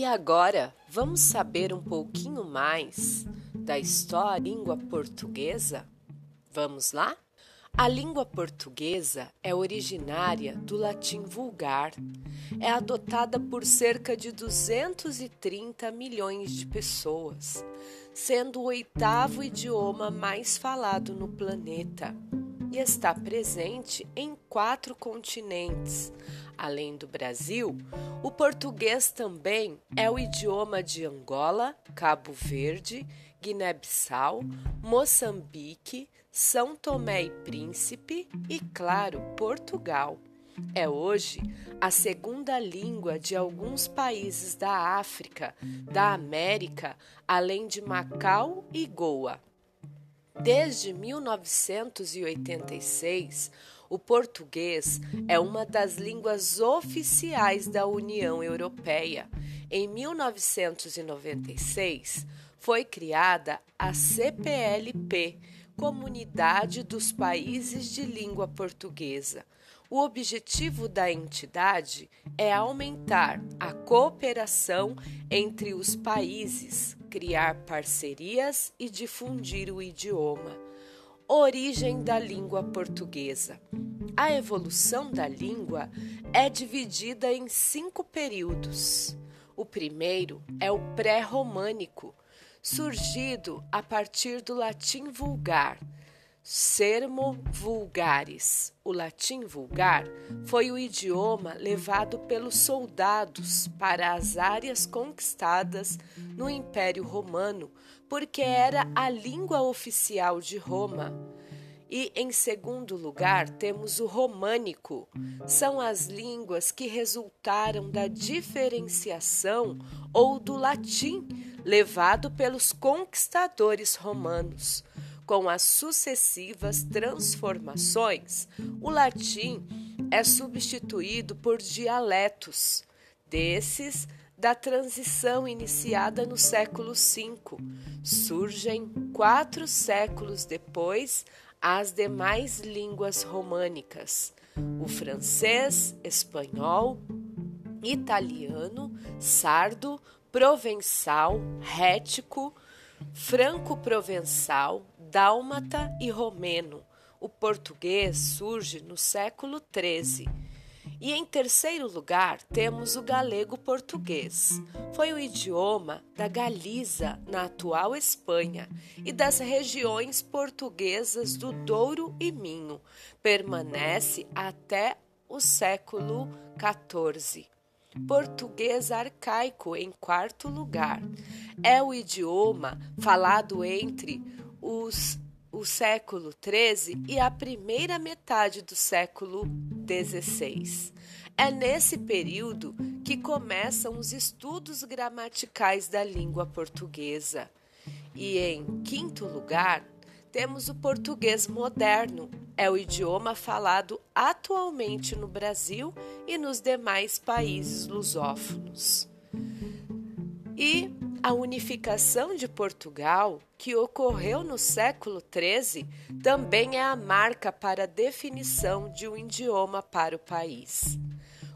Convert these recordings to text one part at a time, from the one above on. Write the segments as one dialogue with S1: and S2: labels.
S1: E agora vamos saber um pouquinho mais da história da língua portuguesa? Vamos lá? A língua portuguesa é originária do latim vulgar. É adotada por cerca de 230 milhões de pessoas, sendo o oitavo idioma mais falado no planeta e está presente em quatro continentes. Além do Brasil, o português também é o idioma de Angola, Cabo Verde, Guiné-Bissau, Moçambique, São Tomé e Príncipe e, claro, Portugal. É hoje a segunda língua de alguns países da África, da América, além de Macau e Goa. Desde 1986, o português é uma das línguas oficiais da União Europeia. Em 1996, foi criada a CPLP, Comunidade dos Países de Língua Portuguesa. O objetivo da entidade é aumentar a cooperação entre os países, criar parcerias e difundir o idioma. Origem da língua portuguesa. A evolução da língua é dividida em cinco períodos. O primeiro é o pré-românico, surgido a partir do latim vulgar, sermo vulgaris. O latim vulgar foi o idioma levado pelos soldados para as áreas conquistadas no Império Romano, porque era a língua oficial de Roma. E em segundo lugar, temos o românico. São as línguas que resultaram da diferenciação ou do latim levado pelos conquistadores romanos. Com as sucessivas transformações, o latim é substituído por dialetos. Desses, da transição iniciada no século V, surgem quatro séculos depois as demais línguas românicas: o francês, espanhol, italiano, sardo, provençal, rético, franco-provençal, dálmata e romeno. O português surge no século XIII. E em terceiro lugar, temos o galego português. Foi o idioma da Galiza, na atual Espanha, e das regiões portuguesas do Douro e Minho. Permanece até o século XIV. Português arcaico, em quarto lugar. É o idioma falado entre os, o século XIII e a primeira metade do século XVI. É nesse período que começam os estudos gramaticais da língua portuguesa. E em quinto lugar, temos o português moderno. É o idioma falado atualmente no Brasil e nos demais países lusófonos. E a unificação de Portugal, que ocorreu no século XIII, também é a marca para a definição de um idioma para o país.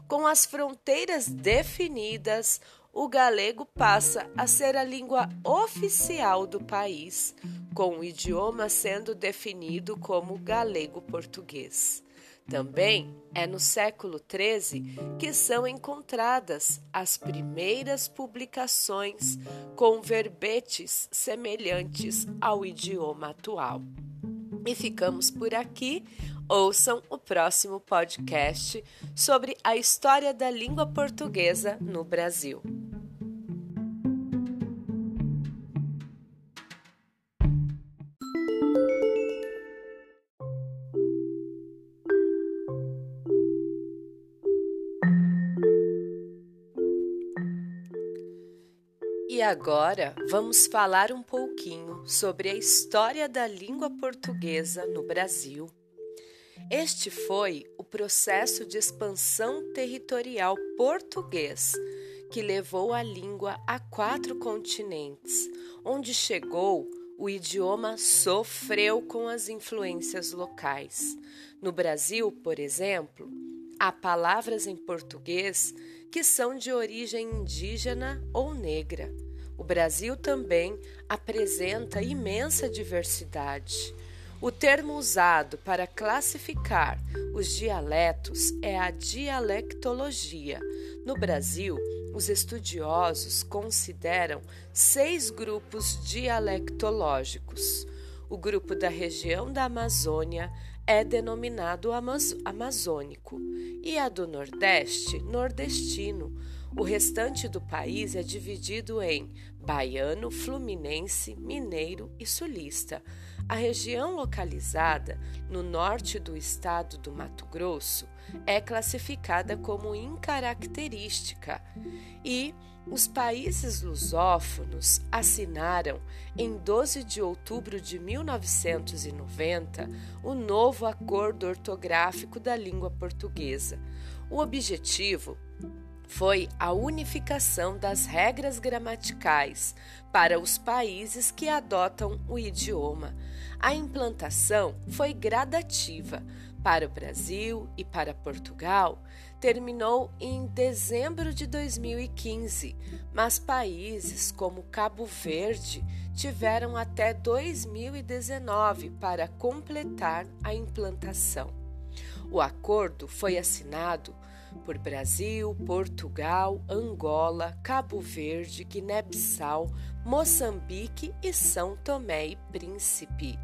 S1: Com as fronteiras definidas, o galego passa a ser a língua oficial do país, com o idioma sendo definido como galego-português. Também é no século XIII que são encontradas as primeiras publicações com verbetes semelhantes ao idioma atual. E ficamos por aqui. Ouçam o próximo podcast sobre a história da língua portuguesa no Brasil. E agora vamos falar um pouquinho sobre a história da língua portuguesa no Brasil. Este foi o processo de expansão territorial português que levou a língua a quatro continentes. Onde chegou, o idioma sofreu com as influências locais. No Brasil, por exemplo, há palavras em português que são de origem indígena ou negra. O Brasil também apresenta imensa diversidade. O termo usado para classificar os dialetos é a dialectologia. No Brasil, os estudiosos consideram seis grupos dialectológicos. O grupo da região da Amazônia é denominado amazônico e a do Nordeste, nordestino. O restante do país é dividido em baiano, fluminense, mineiro e sulista. A região localizada no norte do estado do Mato Grosso é classificada como incaracterística e os países lusófonos assinaram, em 12 de outubro de 1990, o novo Acordo Ortográfico da Língua Portuguesa. O objetivo foi a unificação das regras gramaticais para os países que adotam o idioma. A implantação foi gradativa. Para o Brasil e para Portugal, terminou em dezembro de 2015, mas países como Cabo Verde tiveram até 2019 para completar a implantação. O acordo foi assinado por Brasil, Portugal, Angola, Cabo Verde, Guiné-Bissau, Moçambique e São Tomé e Príncipe.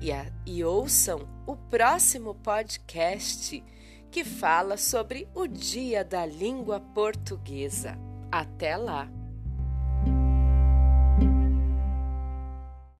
S1: E, a, e ouçam o próximo podcast que fala sobre o Dia da Língua Portuguesa. Até lá!